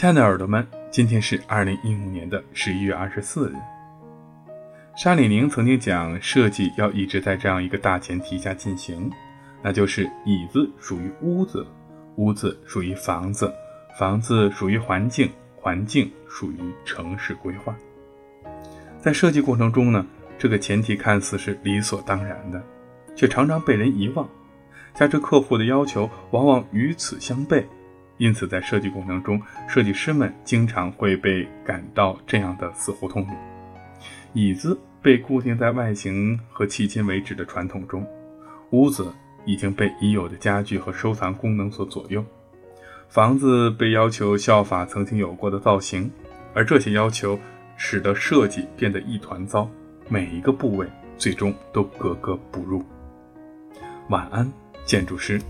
亲爱的耳朵们，今天是二零一五年的十一月二十四日。沙里宁曾经讲，设计要一直在这样一个大前提下进行，那就是椅子属于屋子，屋子属于房子，房子属于环境，环境属于城市规划。在设计过程中呢，这个前提看似是理所当然的，却常常被人遗忘。加之客户的要求往往与此相悖，因此在设计过程中，设计师们经常会被赶到这样的死胡同里。椅子被固定在外形和迄今为止的传统中，屋子已经被已有的家具和收藏功能所左右，房子被要求效法曾经有过的造型，而这些要求使得设计变得一团糟，每一个部位最终都格格不入。晚安，建筑师。